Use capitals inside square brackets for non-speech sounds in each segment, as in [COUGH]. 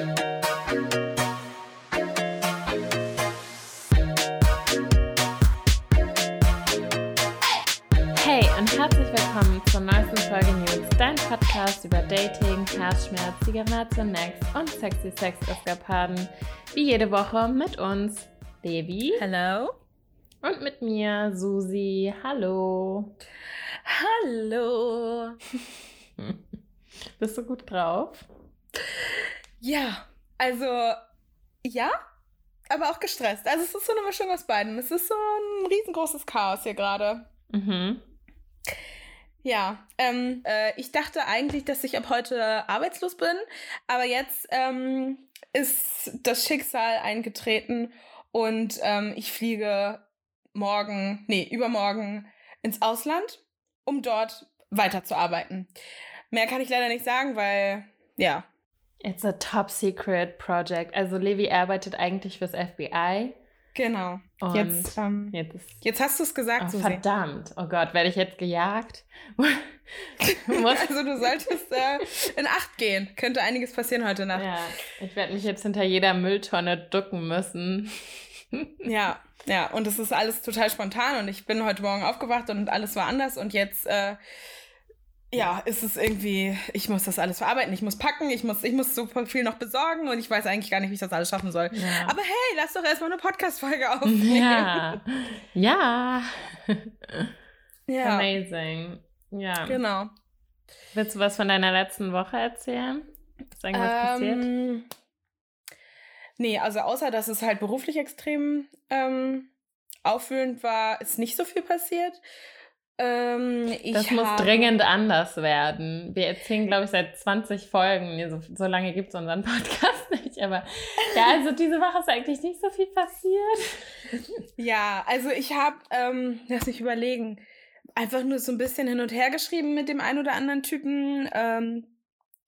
Hey und herzlich willkommen zur neuesten Folge News, dein Podcast über Dating, Herzschmerz, Zigaretten, Next und sexy Sex-Eskapaden. Wie jede Woche mit uns, Devi. Hello. Und mit mir, Susi. Hallo. Hallo. [LAUGHS] Bist du gut drauf? Ja, also ja, aber auch gestresst. Also es ist so eine Mischung aus beiden. Es ist so ein riesengroßes Chaos hier gerade. Mhm. Ja, ähm, äh, ich dachte eigentlich, dass ich ab heute arbeitslos bin, aber jetzt ähm, ist das Schicksal eingetreten und ähm, ich fliege morgen, nee, übermorgen ins Ausland, um dort weiterzuarbeiten. Mehr kann ich leider nicht sagen, weil, ja. It's a top secret project. Also Levi arbeitet eigentlich fürs FBI. Genau. Und jetzt, ähm, jetzt, ist, jetzt hast du es gesagt, oh, Susi. verdammt. Oh Gott, werde ich jetzt gejagt? [LAUGHS] also du solltest äh, in Acht gehen. Könnte einiges passieren heute Nacht. Ja, ich werde mich jetzt hinter jeder Mülltonne ducken müssen. [LAUGHS] Ja, ja, und es ist alles total spontan und ich bin heute Morgen aufgewacht und alles war anders und jetzt, äh, ja, ist es irgendwie, ich muss das alles verarbeiten, ich muss packen, ich muss, ich muss super viel noch besorgen und ich weiß eigentlich gar nicht, wie ich das alles schaffen soll. Ja. Aber hey, lass doch erstmal eine Podcast-Folge [LAUGHS] aufnehmen. Ja. Ja. [LAUGHS] ja, Amazing. Ja. genau. Willst du was von deiner letzten Woche erzählen? Ist irgendwas passiert? Ähm, nee, also außer, dass es halt beruflich extrem ähm, aufwühlend war, ist nicht so viel passiert. Ähm, Das muss habe- dringend anders werden. Wir erzählen, glaube ich, seit 20 Folgen. Nee, so, so lange gibt es unseren [LAUGHS] Podcast nicht. Aber ja, also diese Woche ist eigentlich nicht so viel passiert. Ja, also ich habe, ähm, lass mich überlegen, einfach nur so ein bisschen hin und her geschrieben mit dem einen oder anderen Typen. Ähm,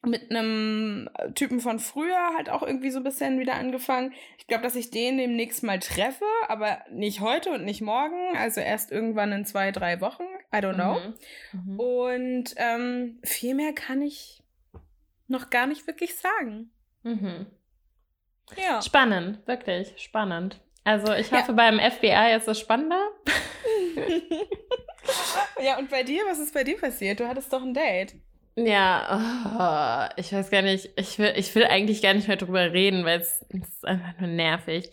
mit einem Typen von früher halt auch irgendwie so ein bisschen wieder angefangen. Ich glaube, dass ich den demnächst mal treffe, aber nicht heute und nicht morgen. Also erst irgendwann in zwei, drei Wochen. I don't know. Mhm. Mhm. Und ähm, viel mehr kann ich noch gar nicht wirklich sagen. Mhm. Ja. Spannend, wirklich spannend. Also ich Ja. hoffe, beim FBI ist es spannender. [LAUGHS] ja, und bei dir, was ist bei dir passiert? Du hattest doch ein Date. Ja, oh, ich weiß gar nicht. Ich will, ich will eigentlich gar nicht mehr drüber reden, weil es es ist einfach nur nervig.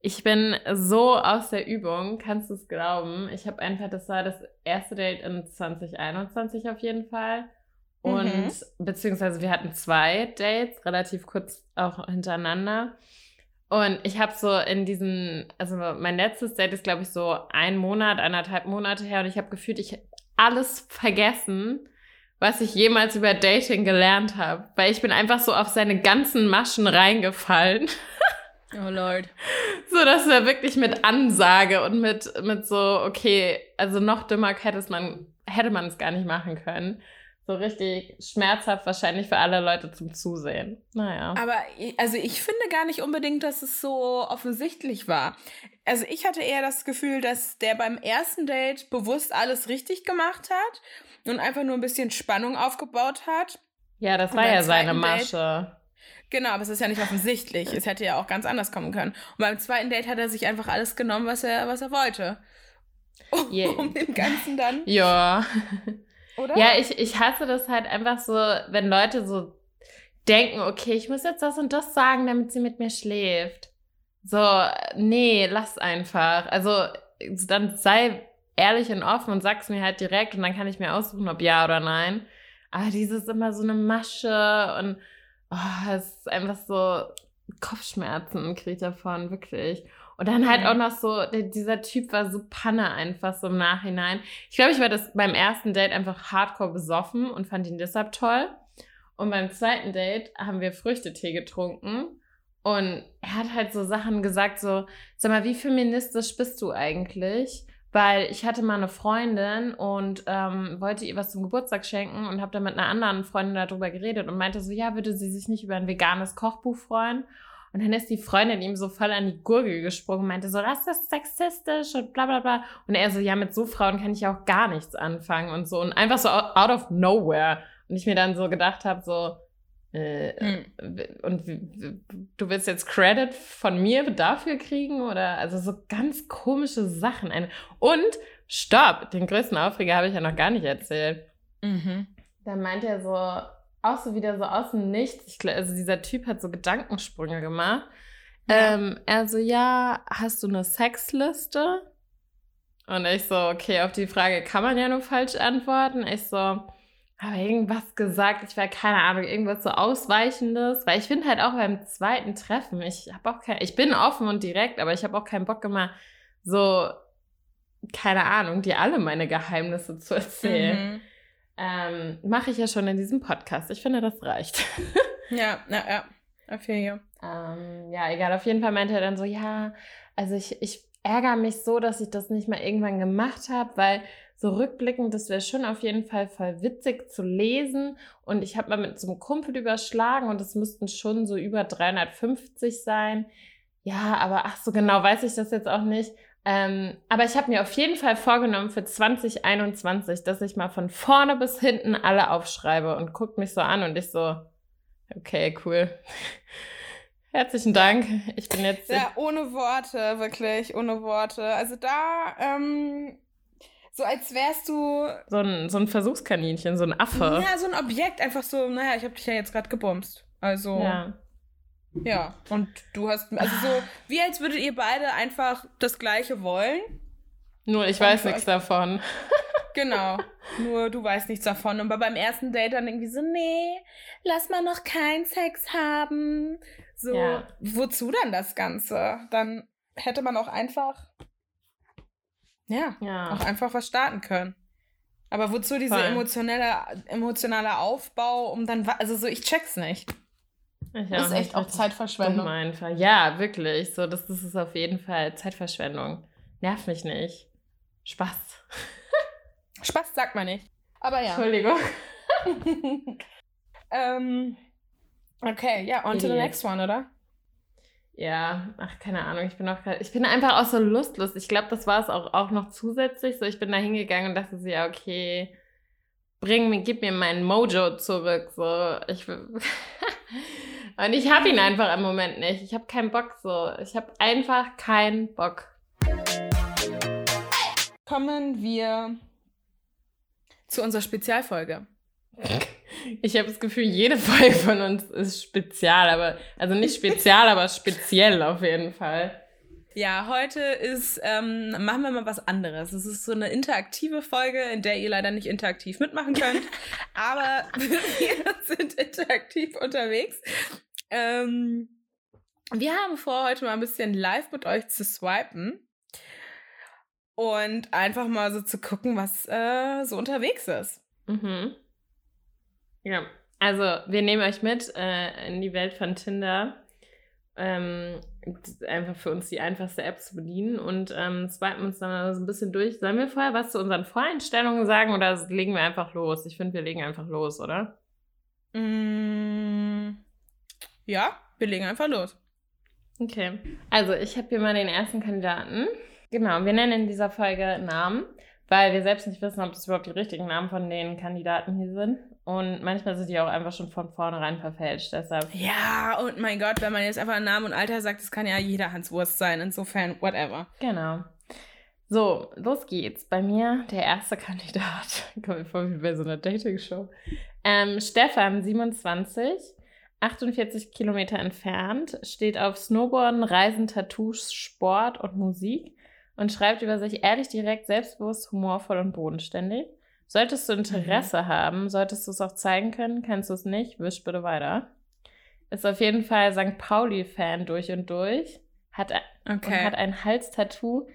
Ich bin so aus der Übung, kannst du es glauben. Ich habe einfach, das war das erste Date in 2021 auf jeden Fall. Und Mhm. beziehungsweise wir hatten zwei Dates, relativ kurz auch hintereinander. Und ich habe so in diesen, also mein letztes Date ist, glaube ich, so ein Monat, eineinhalb Monate her. Und ich habe gefühlt, ich alles vergessen, was ich jemals über Dating gelernt habe. Weil ich bin einfach so auf seine ganzen Maschen reingefallen. [LAUGHS] Oh Lord. So, dass er wirklich mit Ansage und mit, mit so, okay, also noch dümmer hätte es man, hätte man es gar nicht machen können. So richtig schmerzhaft wahrscheinlich für alle Leute zum Zusehen. Naja. Aber also ich finde gar nicht unbedingt, dass es so offensichtlich war. Also ich hatte eher das Gefühl, dass der beim ersten Date bewusst alles richtig gemacht hat und einfach nur ein bisschen Spannung aufgebaut hat. Ja, das Und war ja seine zweiten Date- Masche. Genau, aber es ist ja nicht offensichtlich. es hätte ja auch ganz anders kommen können. Und beim zweiten Date hat er sich einfach alles genommen, was er, was er wollte. [LAUGHS] Um, Yeah. um dem Ganzen dann, [LAUGHS] Ja. oder? Ja, ich, ich hasse das halt einfach so, wenn Leute so denken, okay, ich muss jetzt das und das sagen, damit sie mit mir schläft. So, nee, lass einfach. Also, dann sei ehrlich und offen und sag's mir halt direkt und dann kann ich mir aussuchen, ob ja oder nein. Aber dieses immer so eine Masche und oh, es ist einfach so Kopfschmerzen kriege ich davon, wirklich. Und dann halt auch noch so, der, dieser Typ war so Panne einfach so im Nachhinein. Ich glaube, ich war das beim ersten Date einfach hardcore besoffen und fand ihn deshalb toll. Und beim zweiten Date haben wir Früchtetee getrunken. Und er hat halt so Sachen gesagt, so, sag mal, wie feministisch bist du eigentlich? Weil ich hatte mal eine Freundin und ähm, wollte ihr was zum Geburtstag schenken und habe dann mit einer anderen Freundin darüber geredet und meinte so, ja, würde sie sich nicht über ein veganes Kochbuch freuen? Und dann ist die Freundin ihm so voll an die Gurgel gesprungen und meinte so, das ist sexistisch und bla bla bla. Und er so, ja, mit so Frauen kann ich auch gar nichts anfangen und so. Und einfach so out of nowhere. Und ich mir dann so gedacht habe, so, Äh, hm. Und du willst jetzt Credit von mir dafür kriegen oder also so ganz komische Sachen. Und stopp, den größten Aufreger habe ich ja noch gar nicht erzählt. Mhm. Da meint er so, auch so wieder so aus dem Nichts. Ich, also dieser Typ hat so Gedankensprünge gemacht. Ja. Ähm, er so, ja, hast du eine Sexliste? Und ich so, okay, auf die Frage kann man ja nur falsch antworten. Ich so, habe irgendwas gesagt, ich war keine Ahnung, irgendwas so Ausweichendes, weil ich finde halt auch beim zweiten Treffen, ich habe auch kein, ich bin offen und direkt, aber ich habe auch keinen Bock immer so, keine Ahnung, dir alle meine Geheimnisse zu erzählen. Mhm. Ähm, Mache ich ja schon in diesem Podcast. Ich finde, das reicht. [LAUGHS] ja, ja, ja. Jeden Fall. Ähm, ja, egal. Auf jeden Fall meinte er dann so, ja, also ich, ich ärgere mich so, dass ich das nicht mal irgendwann gemacht habe, weil so rückblickend, das wäre schon auf jeden Fall voll witzig zu lesen. Und ich habe mal mit so einem Kumpel überschlagen und es müssten schon so über 350 sein. Ja, aber ach so genau weiß ich das jetzt auch nicht. Ähm, aber ich habe mir auf jeden Fall vorgenommen für 2021, dass ich mal von vorne bis hinten alle aufschreibe und guckt mich so an und ich so, okay, cool. [LAUGHS] Herzlichen Dank. Ich bin jetzt. Ja, ohne Worte, wirklich, ohne Worte. Also da ähm, so als wärst du. So ein, so ein Versuchskaninchen, so ein Affe. Ja, so ein Objekt, einfach so, naja, ich habe dich ja jetzt gerade gebumst. Also. Ja. Ja, und du hast. Also so, wie als würdet ihr beide einfach das Gleiche wollen. Nur ich weiß nichts davon. [LAUGHS] Genau. Nur du weißt nichts davon. Und beim ersten Date dann irgendwie so, nee, lass mal noch keinen Sex haben. So, ja. wozu dann das Ganze? Dann hätte man auch einfach ja, ja. auch einfach was starten können. Aber wozu dieser emotionelle, emotionale Aufbau, um dann, also so, ich check's nicht. Ich das ist echt auch Zeitverschwendung. Einfach. Ja, wirklich. So, das, das ist auf jeden Fall Zeitverschwendung. Nerv mich nicht. Spaß. [LAUGHS] Spaß sagt man nicht. Aber ja. Entschuldigung. [LAUGHS] ähm, okay, ja, on to the next one, oder? Ja, ach, keine Ahnung, ich bin auch ich bin einfach auch so lustlos. Ich glaube, das war es auch, auch noch zusätzlich. So, ich bin da hingegangen und dachte so, ja, okay, bring mir, gib mir meinen Mojo zurück. So, ich [LAUGHS] und ich habe ihn einfach im Moment nicht. Ich habe keinen Bock so. Ich habe einfach keinen Bock. Kommen wir zu unserer Spezialfolge. Ich habe das Gefühl, jede Folge von uns ist spezial, aber also nicht spezial, aber speziell auf jeden Fall. Ja, heute ist, ähm, machen wir mal was anderes. Es ist so eine interaktive Folge, in der ihr leider nicht interaktiv mitmachen könnt, [LAUGHS] aber [LAUGHS] wir sind interaktiv unterwegs. Ähm, wir haben vor, heute mal ein bisschen live mit euch zu swipen und einfach mal so zu gucken, was äh, so unterwegs ist. Mhm. Ja, also wir nehmen euch mit äh, in die Welt von Tinder. Ähm, einfach für uns die einfachste App zu bedienen und ähm, swipen uns dann so ein bisschen durch. Sollen wir vorher was zu unseren Voreinstellungen sagen oder legen wir einfach los? Ich finde, wir legen einfach los, oder? Mm, ja, wir legen einfach los. Okay, also ich habe hier mal den ersten Kandidaten. Genau, wir nennen in dieser Folge Namen, weil wir selbst nicht wissen, ob das überhaupt die richtigen Namen von den Kandidaten hier sind. Und manchmal sind die auch einfach schon von vornherein verfälscht. Deshalb. Ja, und mein Gott, wenn man jetzt einfach Namen und Alter sagt, das kann ja jeder Hans Wurst sein. Insofern, whatever. Genau. So, los geht's. Bei mir der erste [LAUGHS] Kandidat. Kommt mir vor wie bei so einer Dating-Show. Ähm, Stefan, 27, 48 Kilometer entfernt, steht auf Snowboarden, Reisen, Tattoos, Sport und Musik und schreibt über sich ehrlich, direkt, selbstbewusst, humorvoll und bodenständig. Solltest du Interesse mhm. haben, solltest du es auch zeigen können. Kennst du es nicht, wisch bitte weiter. Ist auf jeden Fall St. Pauli-Fan durch und durch. Hat, okay. hat ein Halstattoo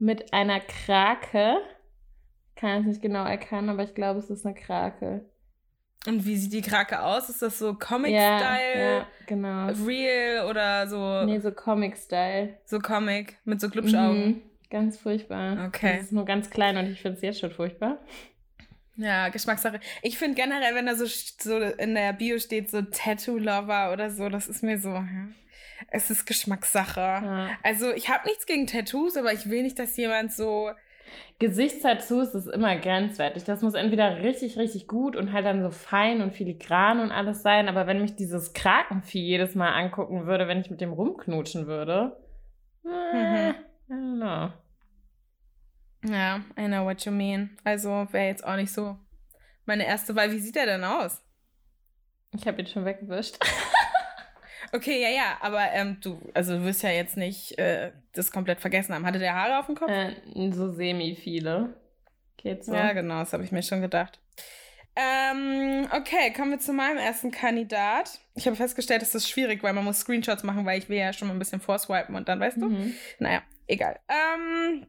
mit einer Krake. Kann es nicht genau erkennen, aber ich glaube, es ist eine Krake. Und wie sieht die Krake aus? Ist das so Comic-Style? Ja, ja, genau. Real oder so? Nee, so Comic-Style. So Comic mit so Glubschaugen. Mhm, ganz furchtbar. Okay. Das ist nur ganz klein und ich finde es jetzt schon furchtbar. Ja, Geschmackssache. Ich finde generell, wenn da so, so in der Bio steht, so Tattoo-Lover oder so, das ist mir so, ja. Es ist Geschmackssache. Ja. Also, ich habe nichts gegen Tattoos, aber ich will nicht, dass jemand so Gesichtstattoos ist immer grenzwertig. Das muss entweder richtig, richtig gut und halt dann so fein und filigran und alles sein. Aber wenn mich dieses Krakenvieh jedes Mal angucken würde, wenn ich mit dem rumknutschen würde, äh, Mhm. I don't know. Ja, I know what you mean. Also wäre jetzt auch nicht so meine erste Wahl. Wie sieht er denn aus? Ich habe ihn schon weggewischt. [LAUGHS] Okay, ja, ja, aber ähm, du, also du wirst ja jetzt nicht äh, das komplett vergessen haben. Hatte der Haare auf dem Kopf? äh, so semi viele. Geht so. Ja, genau, das habe ich mir schon gedacht. Ähm, okay, kommen wir zu meinem ersten Kandidat. Ich habe festgestellt, das ist schwierig, weil man muss Screenshots machen, weil ich will ja schon mal ein bisschen vorswipen und dann, weißt du? Mhm. Naja, egal. Ähm,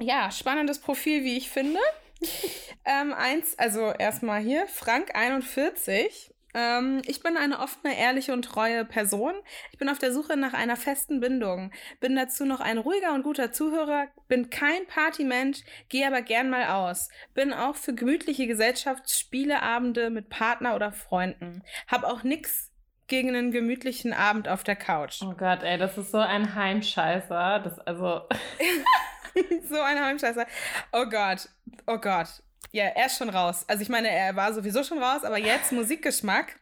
ja, spannendes Profil, wie ich finde. [LAUGHS] ähm, eins, also erstmal hier, Frank 41. Ähm, ich bin eine offene, ehrliche und treue Person. Ich bin auf der Suche nach einer festen Bindung. Bin dazu noch ein ruhiger und guter Zuhörer. Bin kein Partymensch, gehe aber gern mal aus. Bin auch für gemütliche Gesellschaftsspieleabende mit Partner oder Freunden. Hab auch nix gegen einen gemütlichen Abend auf der Couch. Oh Gott, ey, das ist so ein Heimscheißer. Das, also, [LAUGHS] [LAUGHS] [LAUGHS] so ein Heimscheißer. Oh Gott, oh Gott. Ja, er ist schon raus. Also ich meine, er war sowieso schon raus, aber jetzt Musikgeschmack.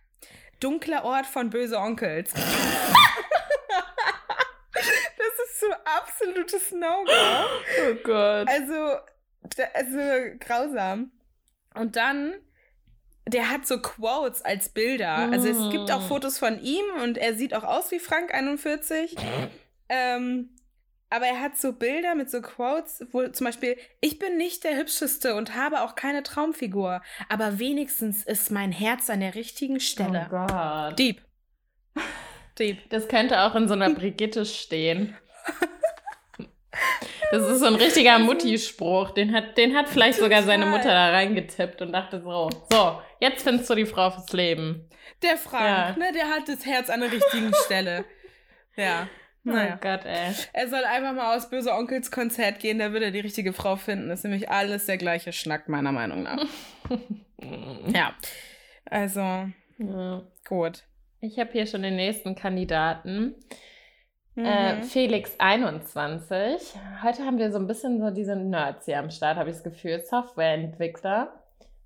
Dunkler Ort von Böse Onkels. [LAUGHS] das ist so absolutes No-Go. oh Gott. Also, also grausam. Und dann, der hat so Quotes als Bilder. Also es gibt auch Mm. Fotos von ihm und er sieht auch aus wie Frank 41. [LAUGHS] ähm, aber er hat so Bilder mit so Quotes, wo zum Beispiel, ich bin nicht der Hübscheste und habe auch keine Traumfigur, aber wenigstens ist mein Herz an der richtigen Oh Stelle. Gott. Deep. [LAUGHS] Deep. Das könnte auch in so einer Brigitte stehen. Das ist so ein richtiger [LAUGHS] Mutti-Spruch. Den hat, den hat vielleicht sogar seine Total. Mutter da reingetippt und dachte so, so, jetzt findest du die Frau fürs Leben. Der Frank, Ja. ne, der hat das Herz an der richtigen Stelle. [LAUGHS] Ja. Naja. Oh Gott, ey. Er soll einfach mal aus Böse Onkels Konzert gehen, da wird er die richtige Frau finden. Das ist nämlich alles der gleiche Schnack, meiner Meinung nach. [LAUGHS] ja. Also, Ja. gut. Ich habe hier schon den nächsten Kandidaten. Mhm. Äh, Felix 21. Heute haben wir so ein bisschen so diese Nerds hier am Start, habe ich das Gefühl. Softwareentwickler.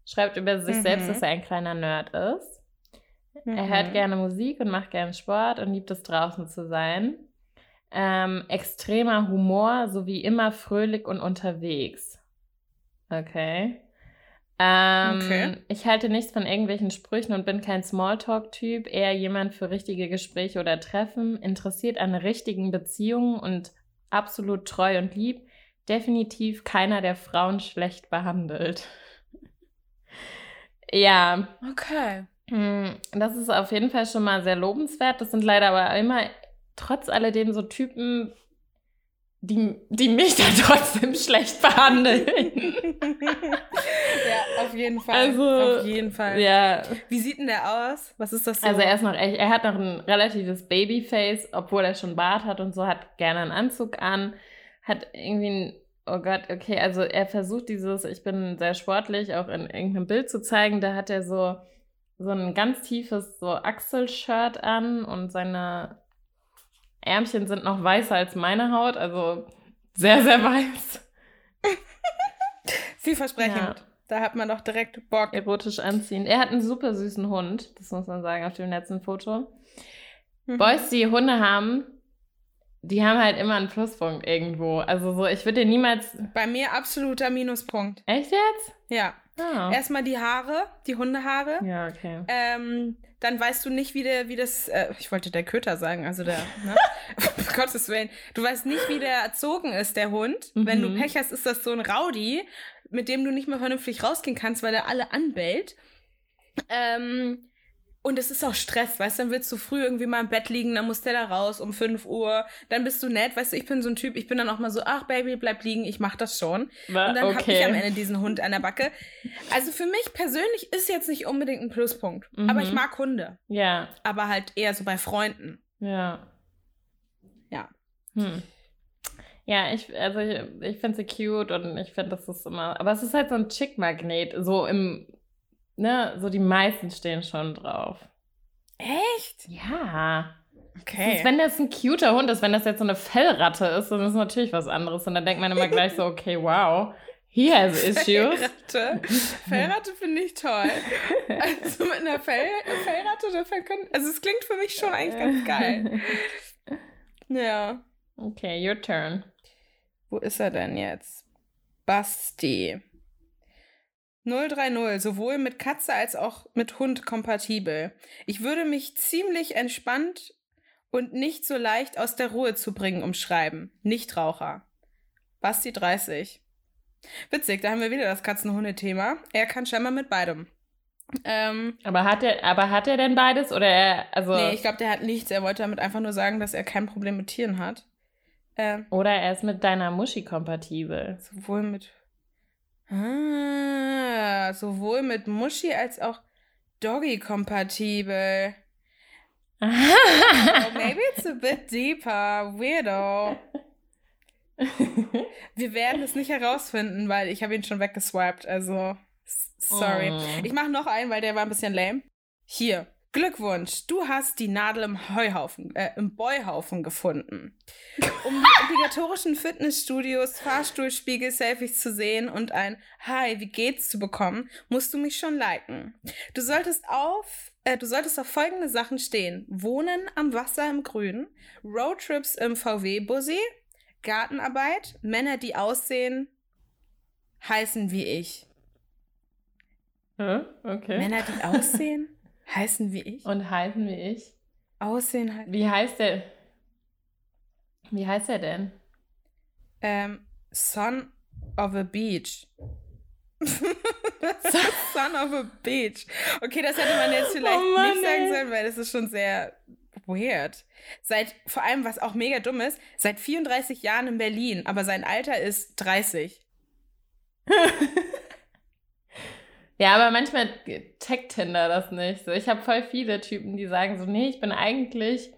Schreibt über sich Mhm. selbst, dass er ein kleiner Nerd ist. Er hört Mhm. gerne Musik und macht gerne Sport und liebt es draußen zu sein. Ähm, extremer Humor sowie immer fröhlich und unterwegs. Okay. Ähm, Okay. Ich halte nichts von irgendwelchen Sprüchen und bin kein Smalltalk-Typ, eher jemand für richtige Gespräche oder Treffen, interessiert an richtigen Beziehungen und absolut treu und lieb. Definitiv keiner, der Frauen schlecht behandelt. [LAUGHS] ja, Okay. hm, Das ist auf jeden Fall schon mal sehr lobenswert. Das sind leider aber immer trotz alledem so Typen, die, die mich dann trotzdem schlecht behandeln. [LAUGHS] ja, auf jeden Fall. Also, auf jeden Fall. ja, Wie sieht denn der aus? Was ist das so? also er ist noch echt, er hat noch ein relatives Babyface, obwohl er schon Bart hat und so, hat gerne einen Anzug an, hat irgendwie ein, oh Gott, okay, also er versucht dieses, ich bin sehr sportlich, auch in irgendeinem Bild zu zeigen, da hat er so, so ein ganz tiefes so Achselshirt an und seine Ärmchen sind noch weißer als meine Haut, also sehr, sehr weiß. [LAUGHS] Vielversprechend. Ja. Da hat man doch direkt Bock. Erotisch anziehen. Er hat einen super süßen Hund, das muss man sagen auf dem letzten Foto. Mhm. Boys, die Hunde haben, die haben halt immer einen Pluspunkt irgendwo. Also so, ich würde dir niemals. Bei mir absoluter Minuspunkt. Echt jetzt? Ja. Ah. Erstmal die Haare, die Hundehaare. Ja, okay. Ähm, dann weißt du nicht, wie, der, wie das, äh, ich wollte der Köter sagen, also der, ne? [LAUGHS] um Gottes Willen. Du weißt nicht, wie der erzogen ist, der Hund. Wenn du Mhm. Pech hast, ist das so ein Rowdy, mit dem du nicht mehr vernünftig rausgehen kannst, weil der alle anbellt. Ähm, und es ist auch Stress, weißt du, dann willst du früh irgendwie mal im Bett liegen, dann muss der da raus um 5 Uhr, dann bist du nett, weißt du, ich bin so ein Typ, ich bin dann auch mal so, ach Baby, bleib liegen, ich mach das schon. Wa- Und dann habe ich am okay. Ende diesen Hund an der Backe. Also für mich persönlich ist jetzt nicht unbedingt ein Pluspunkt. Aber ich Mhm. mag Hunde. Ja, Aber halt eher so bei Freunden. ja. Ja. Hm. Ja, ich, also ich, ich finde sie cute und ich finde, das ist immer. Aber es ist halt so ein Chick-Magnet. So im, ne, so die meisten stehen schon drauf. Echt? Ja. Okay. Ist, wenn das ein cuter Hund ist, wenn das jetzt so eine Fellratte ist, dann ist es natürlich was anderes. Und dann denkt man immer gleich so, [LAUGHS] okay, wow, he has issues. Fellratte. Fellratte finde ich toll. Also mit einer Fell Fellratte, da können, also es klingt für mich schon eigentlich ganz geil. Ja. Okay, your turn. Wo ist er denn jetzt? Basti. 030, sowohl mit Katze als auch mit Hund kompatibel. Ich würde mich ziemlich entspannt und nicht so leicht aus der Ruhe zu bringen umschreiben. Nichtraucher. Basti 30. Witzig, da haben wir wieder das Katzen-Hunde-Thema. Er kann scheinbar mit beidem. Ähm, aber, hat er, aber hat er denn beides? Oder er, also nee, ich glaube, der hat nichts. Er wollte damit einfach nur sagen, dass er kein Problem mit Tieren hat. Ähm, oder er ist mit deiner Muschi kompatibel. Sowohl mit Ah, sowohl mit Muschi als auch Doggy kompatibel. [LAUGHS] oh, maybe it's a bit deeper. Weirdo. Wir werden es nicht herausfinden, weil ich habe ihn schon weggeswiped. Also, sorry. Oh. Ich mache noch einen, weil der war ein bisschen lame. Hier. Glückwunsch, du hast die Nadel im Heuhaufen, äh, im Beuhaufen gefunden. Um die [LAUGHS] obligatorischen Fitnessstudios, Fahrstuhlspiegel, Selfies zu sehen und ein Hi, wie geht's zu bekommen, musst du mich schon liken. Du solltest auf, äh, du solltest auf folgende Sachen stehen: Wohnen am Wasser im Grün, Roadtrips im VW-Bussi, Gartenarbeit, Männer, die aussehen, heißen wie ich. Okay. Männer, die aussehen? [LAUGHS] Heißen wie ich? Und heißen wie ich? Aussehen halt. Wie heißt der? Wie heißt er denn? Ähm, Son of a Beach. [LAUGHS] [LAUGHS] Son of a Beach. Okay, das hätte man jetzt vielleicht oh Mann, nicht sagen sollen, weil das ist schon sehr weird. Seit, vor allem, was auch mega dumm ist, seit 34 Jahren in Berlin, aber sein Alter ist 30. [LAUGHS] Ja, aber manchmal checkt Tinder das nicht. So, ich habe voll viele Typen, die sagen so, nee, ich bin eigentlich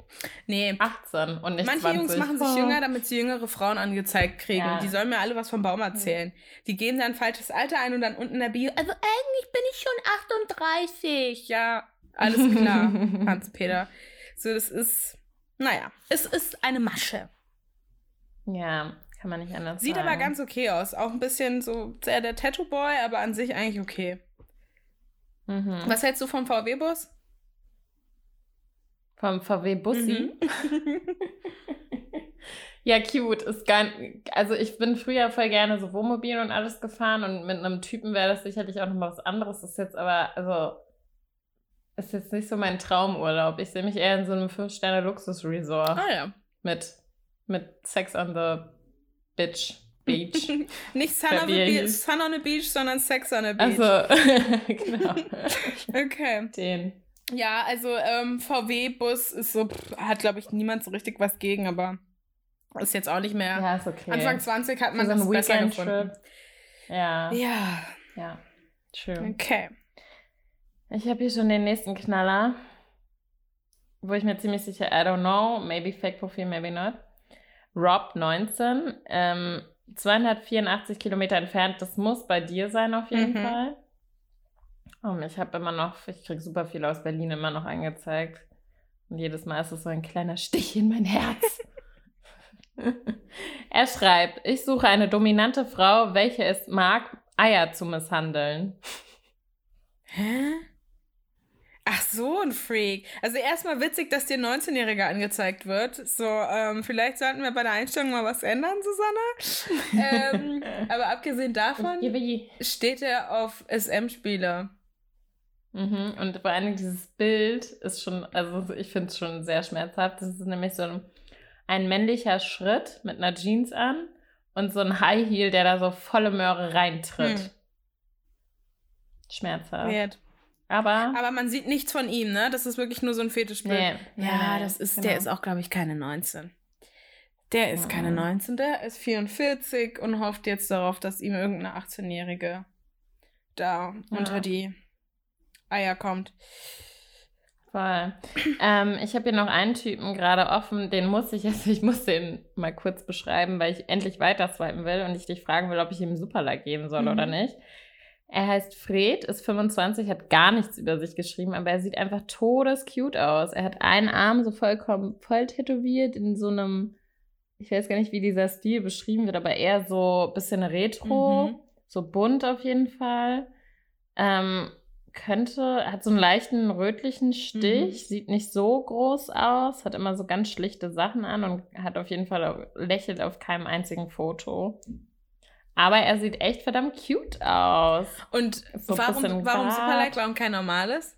nee. 18 und nicht Manche 20. Jungs machen sich oh. jünger, damit sie jüngere Frauen angezeigt kriegen. Ja. Die sollen mir alle was vom Baum erzählen. Die geben dann falsches Alter ein und dann unten in der Bio, also eigentlich bin ich schon 38. Ja, alles klar, [LAUGHS] Hans-Peter. So, das ist, naja, es ist eine Masche. Ja, kann man nicht anders Sieht sagen. aber ganz okay aus. Auch ein bisschen so sehr der Tattoo-Boy, aber an sich eigentlich okay. Mhm. Was hältst du vom VW-Bus? Vom VW-Bussi? Mhm. [LAUGHS] ja, cute. Ist gar, also ich bin früher voll gerne so Wohnmobil und alles gefahren und mit einem Typen wäre das sicherlich auch nochmal was anderes. Ist jetzt aber, also ist jetzt nicht so mein Traumurlaub. Ich sehe mich eher in so einem 5-Sterne-Luxus-Resort. Ah ja. Mit, mit Sex on the Bitch. Beach. [LAUGHS] Nicht Sun, on Beach, Sun on a Beach, sondern Sex on a Beach. Also, [LAUGHS] genau. okay. Den. Ja, also ähm, VW-Bus ist so, pff, hat glaube ich niemand so richtig was gegen, aber ist jetzt auch nicht mehr. Ja, ist okay. Anfang 20 hat man so das besser gefunden. Ja. Ja. Ja. True. Okay. Ich habe hier schon den nächsten Knaller, wo ich mir ziemlich sicher, I don't know, maybe Fake Profil, maybe not. Rob 19, ähm, 284 Kilometer entfernt. Das muss bei dir sein auf jeden mhm. Fall. Und ich habe immer noch, ich kriege super viel aus Berlin immer noch angezeigt. Und jedes Mal ist es so ein kleiner Stich in mein Herz. [LAUGHS] er schreibt, ich suche eine dominante Frau, welche es mag, Eier zu misshandeln. Hä? Ach so, ein Freak. Also erstmal witzig, dass dir 19-Jähriger angezeigt wird. So, ähm, vielleicht sollten wir bei der Einstellung mal was ändern, Susanne. [LAUGHS] ähm, aber abgesehen davon steht er auf SM-Spiele. Mhm, und vor allem dieses Bild ist schon, also ich finde es schon sehr schmerzhaft. Das ist nämlich so ein, ein männlicher Schritt mit einer Jeans an und so ein High Heel, der da so volle Möhre reintritt. Hm. Schmerzhaft. Weird. Aber, aber man sieht nichts von ihm, ne? Das ist wirklich nur so ein Fetischbild. Nee, ja, nee, das ist, genau. der ist auch, glaube ich, keine 19. Der ist mhm. keine 19, der ist 44 und hofft jetzt darauf, dass ihm irgendeine 18-Jährige da ja. unter die Eier kommt. Voll. [CLEARS THROAT] ähm, ich habe hier noch einen Typen gerade offen, den muss ich jetzt, [LAUGHS] ich muss den mal kurz beschreiben, weil ich endlich weiter swipen will und ich dich fragen will, ob ich ihm Superlike geben soll mhm. oder nicht. Er heißt Fred, ist 25, hat gar nichts über sich geschrieben, aber er sieht einfach todescute aus. Er hat einen Arm so vollkommen voll tätowiert in so einem, ich weiß gar nicht, wie dieser Stil beschrieben wird, aber eher so ein bisschen retro, mhm. so bunt auf jeden Fall. Ähm, könnte, hat so einen leichten rötlichen Stich, mhm. sieht nicht so groß aus, hat immer so ganz schlichte Sachen an und hat auf jeden Fall lächelt auf keinem einzigen Foto. Aber er sieht echt verdammt cute aus. Und so warum, warum Superlike, warum kein normales?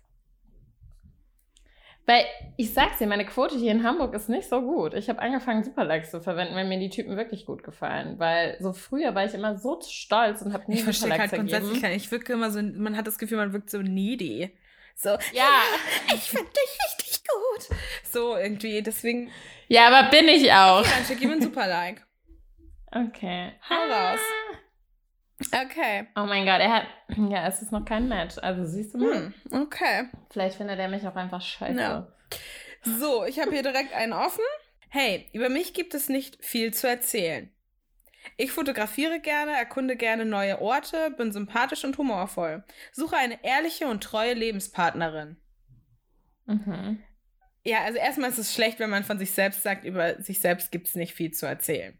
Weil ich sag's dir, meine Quote hier in Hamburg ist nicht so gut. Ich habe angefangen, Superlikes zu verwenden, weil mir die Typen wirklich gut gefallen. Weil so früher war ich immer so stolz und habe nie ich Superlikes halt grundsätzlich kann. Ich wirke immer so, man hat das Gefühl, man wirkt so needy. So, ja, [LAUGHS] ich finde dich richtig gut. So irgendwie, deswegen. Ja, aber bin ich auch. Okay, dann schick ihm ein Superlike. [LAUGHS] Okay. Hau raus. Okay. Oh mein Gott, er hat. Ja, es ist noch kein Match. Also siehst du mal. Hm, okay. Vielleicht findet er mich auch einfach scheiße. Ja. So, ich habe hier direkt einen offen. Hey, über mich gibt es nicht viel zu erzählen. Ich fotografiere gerne, erkunde gerne neue Orte, bin sympathisch und humorvoll. Suche eine ehrliche und treue Lebenspartnerin. Mhm. Ja, also erstmal ist es schlecht, wenn man von sich selbst sagt, über sich selbst gibt es nicht viel zu erzählen.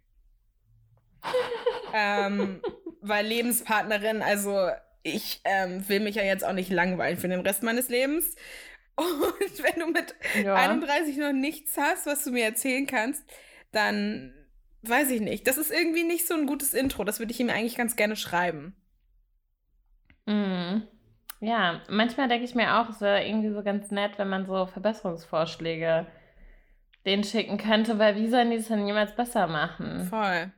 [LAUGHS] ähm, weil Lebenspartnerin, also ich ähm, will mich ja jetzt auch nicht langweilen für den Rest meines Lebens. [LAUGHS] Und wenn du mit ja. 31 noch nichts hast, was du mir erzählen kannst, dann weiß ich nicht. Das ist irgendwie nicht so ein gutes Intro. Das würde ich ihm eigentlich ganz gerne schreiben. Mhm. Ja, manchmal denke ich mir auch, es wäre irgendwie so ganz nett, wenn man so Verbesserungsvorschläge denen schicken könnte, weil wie sollen die es denn jemals besser machen? Voll.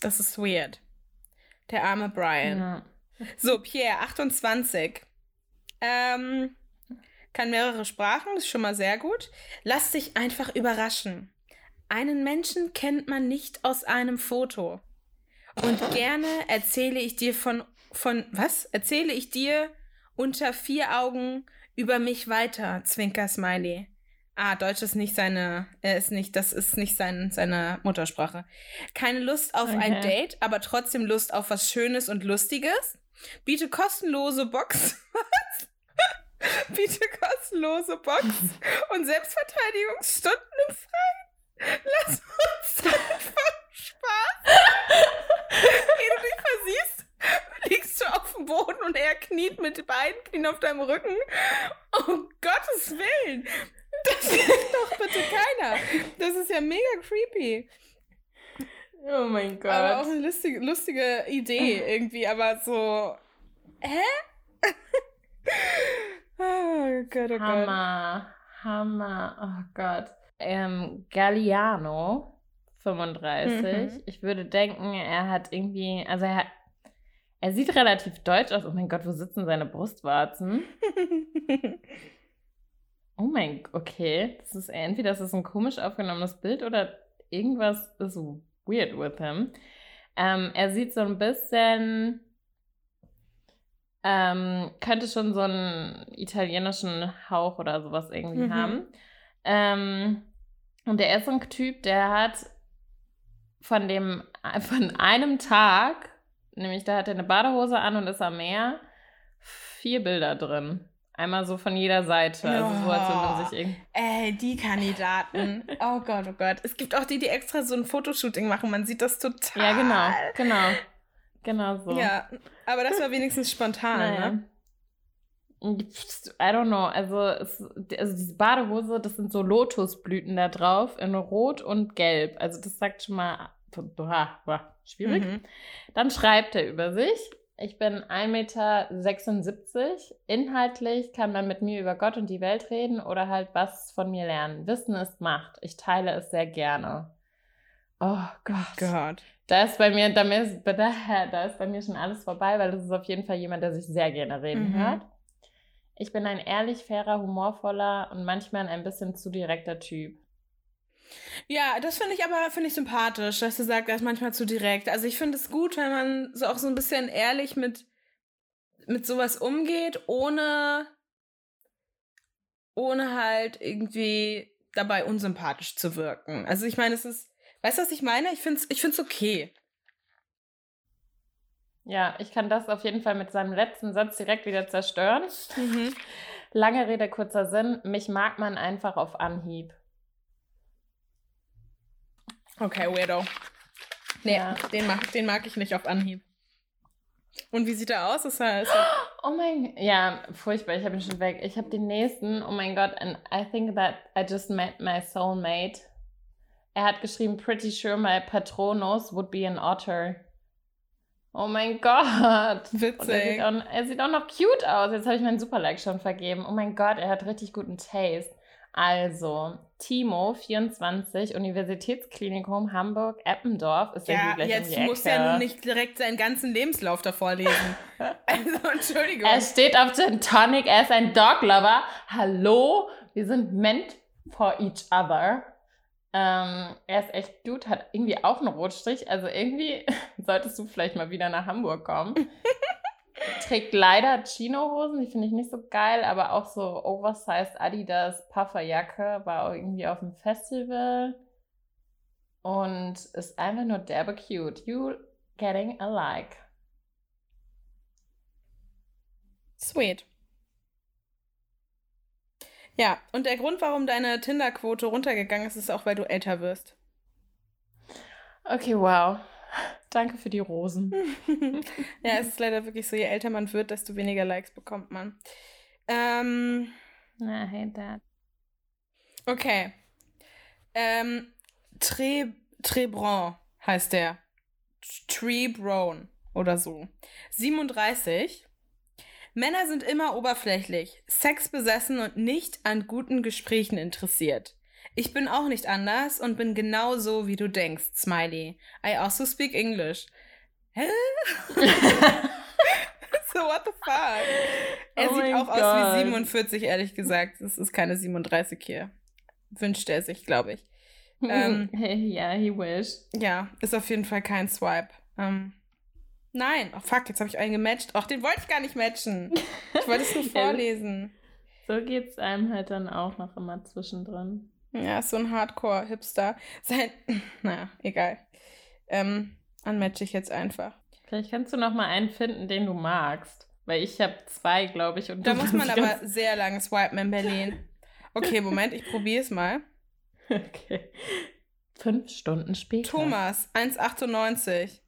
Das ist weird. Der arme Brian. Ja. So, Pierre, 28. Ähm, kann mehrere Sprachen, das ist schon mal sehr gut. Lass dich einfach überraschen. Einen Menschen kennt man nicht aus einem Foto. Und gerne erzähle ich dir von, von, was? Erzähle ich dir unter vier Augen über mich weiter, Zwinker Smiley. Ah, Deutsch ist nicht seine, er ist nicht, das ist nicht sein, seine Muttersprache. Keine Lust auf okay. ein Date, aber trotzdem Lust auf was Schönes und Lustiges. Biete kostenlose Box. [LAUGHS] Biete kostenlose Box [LAUGHS] und Selbstverteidigungsstunden im Freien. Lass uns [LAUGHS] einfach Spaß. Ehe du dich versiehst, liegst du auf dem Boden und er kniet mit beiden Knien auf deinem Rücken. Um Gottes Willen. Das will doch bitte keiner. Das ist ja mega creepy. Oh mein Gott. Aber auch eine lustige, lustige Idee [LAUGHS] irgendwie, aber so. Hä? [LAUGHS] oh Gott, oh Hammer. Gott. Hammer. Oh Gott. Ähm, Galliano, 35. Mhm. Ich würde denken, er hat irgendwie, also er hat, er sieht relativ deutsch aus. Oh mein Gott, wo sitzen seine Brustwarzen? [LAUGHS] Oh mein, okay. Das ist entweder das ist ein komisch aufgenommenes Bild oder irgendwas ist weird with him. Ähm, er sieht so ein bisschen, ähm, könnte schon so einen italienischen Hauch oder sowas irgendwie mhm. haben. Ähm, und er ist so ein Typ, der hat von dem, [LAUGHS] von einem Tag, nämlich da hat er eine Badehose an und ist am Meer, vier Bilder drin. Einmal so von jeder Seite. Also so, als man sich irgendwie. Ey, die Kandidaten. [LAUGHS] oh Gott, oh Gott. Es gibt auch die, die extra so ein Fotoshooting machen. Man sieht das total. Ja, genau. Genau. Genau so. Ja, aber das war wenigstens spontan, naja. ne? I don't know. Also, es, also diese Badehose, das sind so Lotusblüten da drauf in Rot und Gelb. Also das sagt schon mal, boah, boah, schwierig. Mhm. Dann schreibt er über sich. Ich bin 1,76 Meter. Inhaltlich kann man mit mir über Gott und die Welt reden oder halt was von mir lernen. Wissen ist Macht. Ich teile es sehr gerne. Oh Gott. Gott. Da ist bei mir, da ist, [LAUGHS] da ist bei mir schon alles vorbei, weil das ist auf jeden Fall jemand, der sich sehr gerne reden mhm. hört. Ich bin ein ehrlich, fairer, humorvoller und manchmal ein bisschen zu direkter Typ. Ja, das finde ich aber finde ich sympathisch, dass du sagst, er ist manchmal zu direkt. Also ich finde es gut, wenn man so auch so ein bisschen ehrlich mit mit sowas umgeht, ohne ohne halt irgendwie dabei unsympathisch zu wirken. Also ich meine, es ist, weißt du, was ich meine? Ich finde es ich find's okay. Ja, ich kann das auf jeden Fall mit seinem letzten Satz direkt wieder zerstören. Mhm. Lange Rede, kurzer Sinn. Mich mag man einfach auf Anhieb. Okay, Weirdo. Nee, ja. den, mag, den mag ich nicht auf Anhieb. Und wie sieht er aus? Ist er, ist er [GASPS] oh mein, ja, furchtbar, ich habe ihn schon weg. Ich habe den nächsten, oh mein Gott, and I think that I just met my soulmate. Er hat geschrieben, pretty sure my Patronus would be an otter. Oh mein Gott. Witzig. Er sieht, auch, er sieht, auch, noch cute aus. Jetzt habe ich meinen Superlike schon vergeben. Oh mein Gott, er hat richtig guten Taste. Also, Timo, 24, Universitätsklinikum Hamburg, Eppendorf. Ist ja, ja jetzt muss er nun nicht direkt seinen ganzen Lebenslauf davor lesen. [LAUGHS] also, Entschuldigung. Er steht auf Gin Tonic, er ist ein Doglover. Hallo, wir sind meant for each other. Ähm, er ist echt gut, hat irgendwie auch einen Rotstrich. Also irgendwie [LAUGHS] solltest du vielleicht mal wieder nach Hamburg kommen. [LAUGHS] Trägt leider Chino-Hosen, die finde ich nicht so geil, aber auch so oversized Adidas Pufferjacke, war auch irgendwie auf dem Festival und ist einfach nur derbe cute. You getting a like. Sweet. Ja, und der Grund, warum deine Tinder-Quote runtergegangen ist, ist auch, weil du älter wirst. Okay, wow. Danke für die Rosen. [LAUGHS] ja, es ist leider wirklich so, je älter man wird, desto weniger Likes bekommt man. Ähm, I hate that. Okay. Ähm, Tre Trebron heißt der. Trebron oder so. 37 Männer sind immer oberflächlich, sexbesessen und nicht an guten Gesprächen interessiert. Ich bin auch nicht anders und bin genau so, wie du denkst, Smiley. I also speak English. Hä? [LAUGHS] so, what the fuck? Er oh sieht auch God. aus wie 47, ehrlich gesagt. Es ist keine 37 hier. Wünscht er sich, glaube ich. [LAUGHS] Ähm, ja, he wish. Ja, ist auf jeden Fall kein Swipe. Ähm, Nein, oh fuck, jetzt habe ich einen gematcht. Ach, den wollte ich gar nicht matchen. Ich wollte es nur [LAUGHS] vorlesen. so geht es einem halt dann auch noch immer zwischendrin. Ja, ist so ein Hardcore-Hipster. [LAUGHS] Sein, naja, egal. Ähm, unmatche ich jetzt einfach. Vielleicht kannst du noch mal einen finden, den du magst. Weil ich habe zwei, glaube ich. Und da muss man aber sehr lange swipen in Berlin. Okay, Moment, ich probiere es mal. [LAUGHS] Okay. Fünf Stunden später. Thomas, 1,98.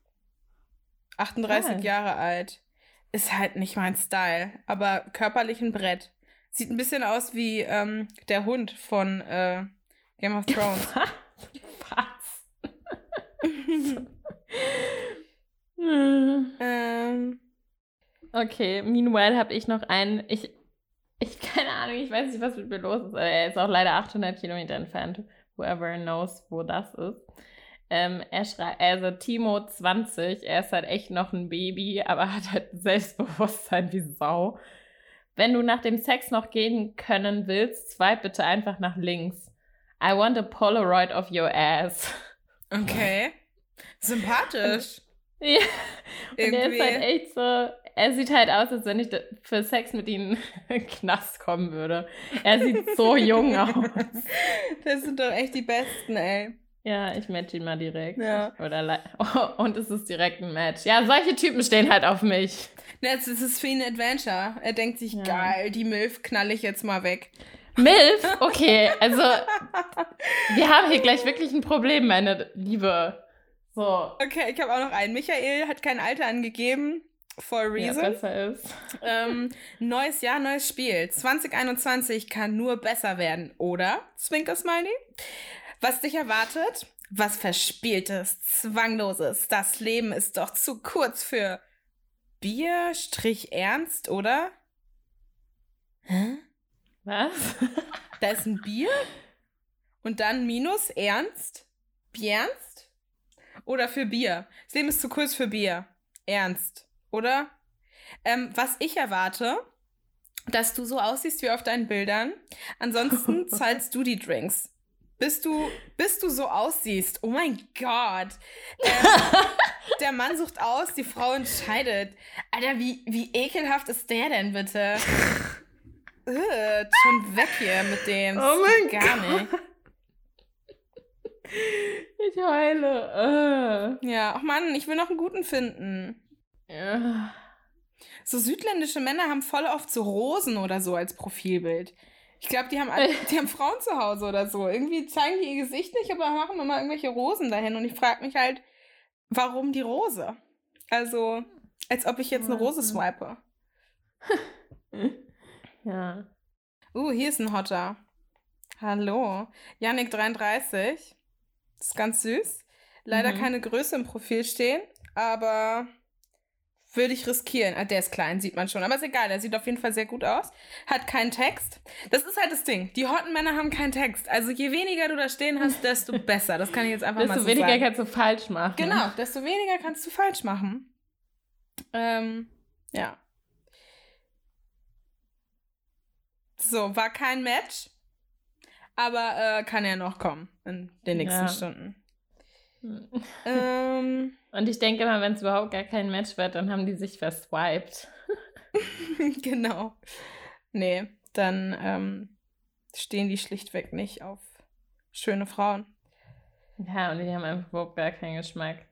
38 ah. Jahre alt. Ist halt nicht mein Style, aber körperlich ein Brett. Sieht ein bisschen aus wie ähm, der Hund von äh, Game of Thrones. [LAUGHS] Was? ähm. Okay, meanwhile habe ich noch einen. Ich, ich, keine Ahnung, ich weiß nicht, was mit mir los ist. Er ist auch leider 800 Kilometer entfernt. Whoever knows, wo das ist. Ähm, er schreibt, also Timo 20, er ist halt echt noch ein Baby, aber hat halt Selbstbewusstsein wie Sau. Wenn du nach dem Sex noch gehen können willst, swipe bitte einfach nach links. I want a Polaroid of your ass. Okay. Sympathisch. Und, [LAUGHS] ja. Und er ist halt echt so, er sieht halt aus, als wenn ich für Sex mit ihm [LAUGHS] in Knast kommen würde. Er sieht so [LAUGHS] jung aus. Das sind doch echt die Besten, ey. Ja, ich match ihn mal direkt. Ja. Oder oh, und es ist direkt ein Match. Ja, solche Typen stehen halt auf mich. Jetzt ist es für ihn ein Adventure. Er denkt sich, ja. geil, die Milf knall ich jetzt mal weg. Milf? Okay, also [LAUGHS] wir haben hier gleich wirklich ein Problem, meine Liebe. So. Okay, ich habe auch noch einen. Michael hat kein Alter angegeben. For a reason. Ja, besser ist. Ähm, neues Jahr, neues Spiel. 2021 kann nur besser werden, oder? Zwinker Smiley. Was dich erwartet? Was Verspieltes, Zwangloses. Das Leben ist doch zu kurz für Bier, Strich Ernst, oder? Hä? Was? da ist ein Bier und dann Minus Ernst? Biernst? Oder für Bier? Das Leben ist zu kurz für Bier. Ernst, oder? Ähm, was ich erwarte, dass du so aussiehst wie auf deinen Bildern. Ansonsten [LAUGHS] zahlst du die Drinks bis du, bis du so aussiehst. Oh mein Gott. Ähm, [LAUGHS] der Mann sucht aus, die Frau entscheidet. Alter, wie, wie ekelhaft ist der denn bitte? Ugh, schon weg hier mit dem. Oh mein Gar Gott. nicht. Ich heule. Uh. Ja, ach Mann, ich will noch einen guten finden. Ja. So südländische Männer haben voll oft so Rosen oder so als Profilbild. Ich glaube, die haben alle- die haben Frauen zu Hause oder so. Irgendwie zeigen die ihr Gesicht nicht, aber machen immer irgendwelche Rosen dahin. Und ich frage mich halt, warum die Rose? Also, als ob ich jetzt eine Rose swipe. [LAUGHS] Ja. Uh, hier ist ein Hotter. Hallo. Yannick33. Das ist ganz süß. Leider Mhm. keine Größe im Profil stehen, aber würde ich riskieren. Ah, der ist klein, sieht man schon. Aber ist egal, der sieht auf jeden Fall sehr gut aus. Hat keinen Text. Das ist halt das Ding. Die hotten Männer haben keinen Text. Also je weniger du da stehen hast, [LAUGHS] desto besser. Das kann ich jetzt einfach mal Desto so weniger sagen. kannst du falsch machen. Genau, desto weniger kannst du falsch machen. Ähm, ja. So, war kein Match. Aber äh, kann ja noch kommen in den nächsten Ja. Stunden. Ähm, [LAUGHS] Und ich denke immer, wenn es überhaupt gar kein Match wird, dann haben die sich verswiped. [LAUGHS] genau. Nee, dann ähm, stehen die schlichtweg nicht auf schöne Frauen. Ja, und die haben einfach überhaupt gar keinen Geschmack.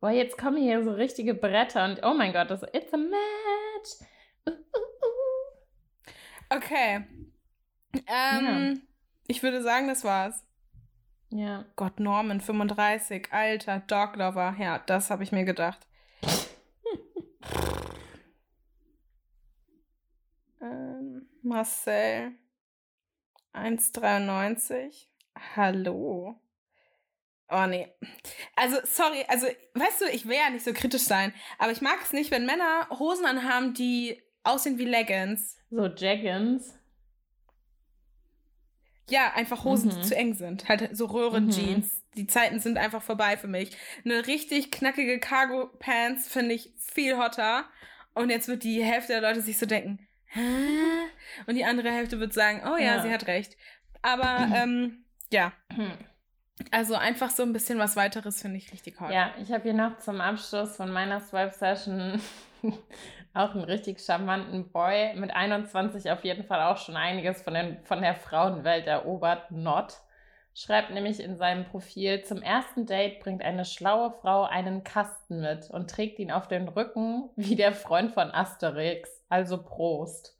Boah, jetzt kommen hier so richtige Bretter und oh mein Gott, das It's a Match. Okay. Ähm, Ich würde sagen, das war's. Ja. Gott, Norman, 35, alter Doglover. Ja, das habe ich mir gedacht. [LAUGHS] ähm, Marcel, 1,93. Hallo. Oh nee. Also, sorry, also, weißt du, ich will ja nicht so kritisch sein, aber ich mag es nicht, wenn Männer Hosen anhaben, die aussehen wie Leggings. So Jaggins. Ja, einfach Hosen, die Mhm. zu eng sind. Halt so Röhrenjeans. Die Zeiten sind einfach vorbei für mich. Eine richtig knackige Cargo-Pants finde ich viel hotter. Und jetzt wird die Hälfte der Leute sich so denken, hä? Und die andere Hälfte wird sagen, oh ja, Ja. sie hat recht. Aber, [CLEARS THROAT] ähm, ja. [CLEARS THROAT] Also einfach so ein bisschen was weiteres finde ich richtig hot. Ja, ich habe hier noch zum Abschluss von meiner Swipe-Session [LAUGHS] auch einen richtig charmanten Boy mit 21 auf jeden Fall auch schon einiges von, den, von der Frauenwelt erobert. Not. Schreibt nämlich in seinem Profil, zum ersten Date bringt eine schlaue Frau einen Kasten mit und trägt ihn auf den Rücken wie der Freund von Asterix. Also Prost.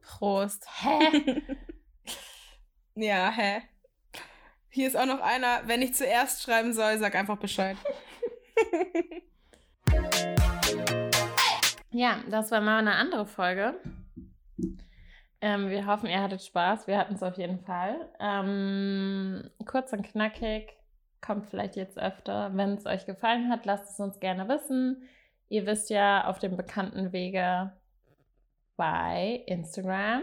Prost. Hä? [LAUGHS] Ja, hä? Hier ist auch noch einer, wenn ich zuerst schreiben soll, sag einfach Bescheid. [LAUGHS] Ja, das war mal eine andere Folge. Ähm, wir hoffen, ihr hattet Spaß. Wir hatten es auf jeden Fall. Ähm, kurz und knackig. Kommt vielleicht jetzt öfter. Wenn es euch gefallen hat, lasst es uns gerne wissen. Ihr wisst ja, auf dem bekannten Wege bei Instagram.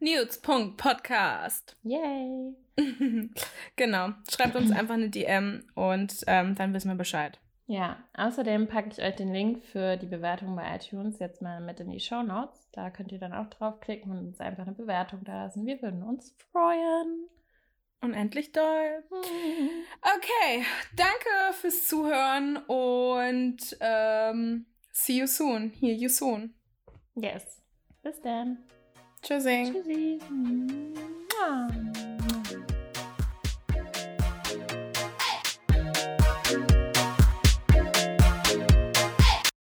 News.podcast. Yay! [LAUGHS] genau. Schreibt uns einfach eine DM und ähm, dann wissen wir Bescheid. Ja, außerdem packe ich euch den Link für die Bewertung bei iTunes jetzt mal mit in die Show Notes. Da könnt ihr dann auch draufklicken und uns einfach eine Bewertung da lassen. Wir würden uns freuen. Unendlich doll. Okay, danke fürs Zuhören und ähm, see you soon. Hear you soon. Yes. Bis dann. Tschüssing. Tschüssi. Mua.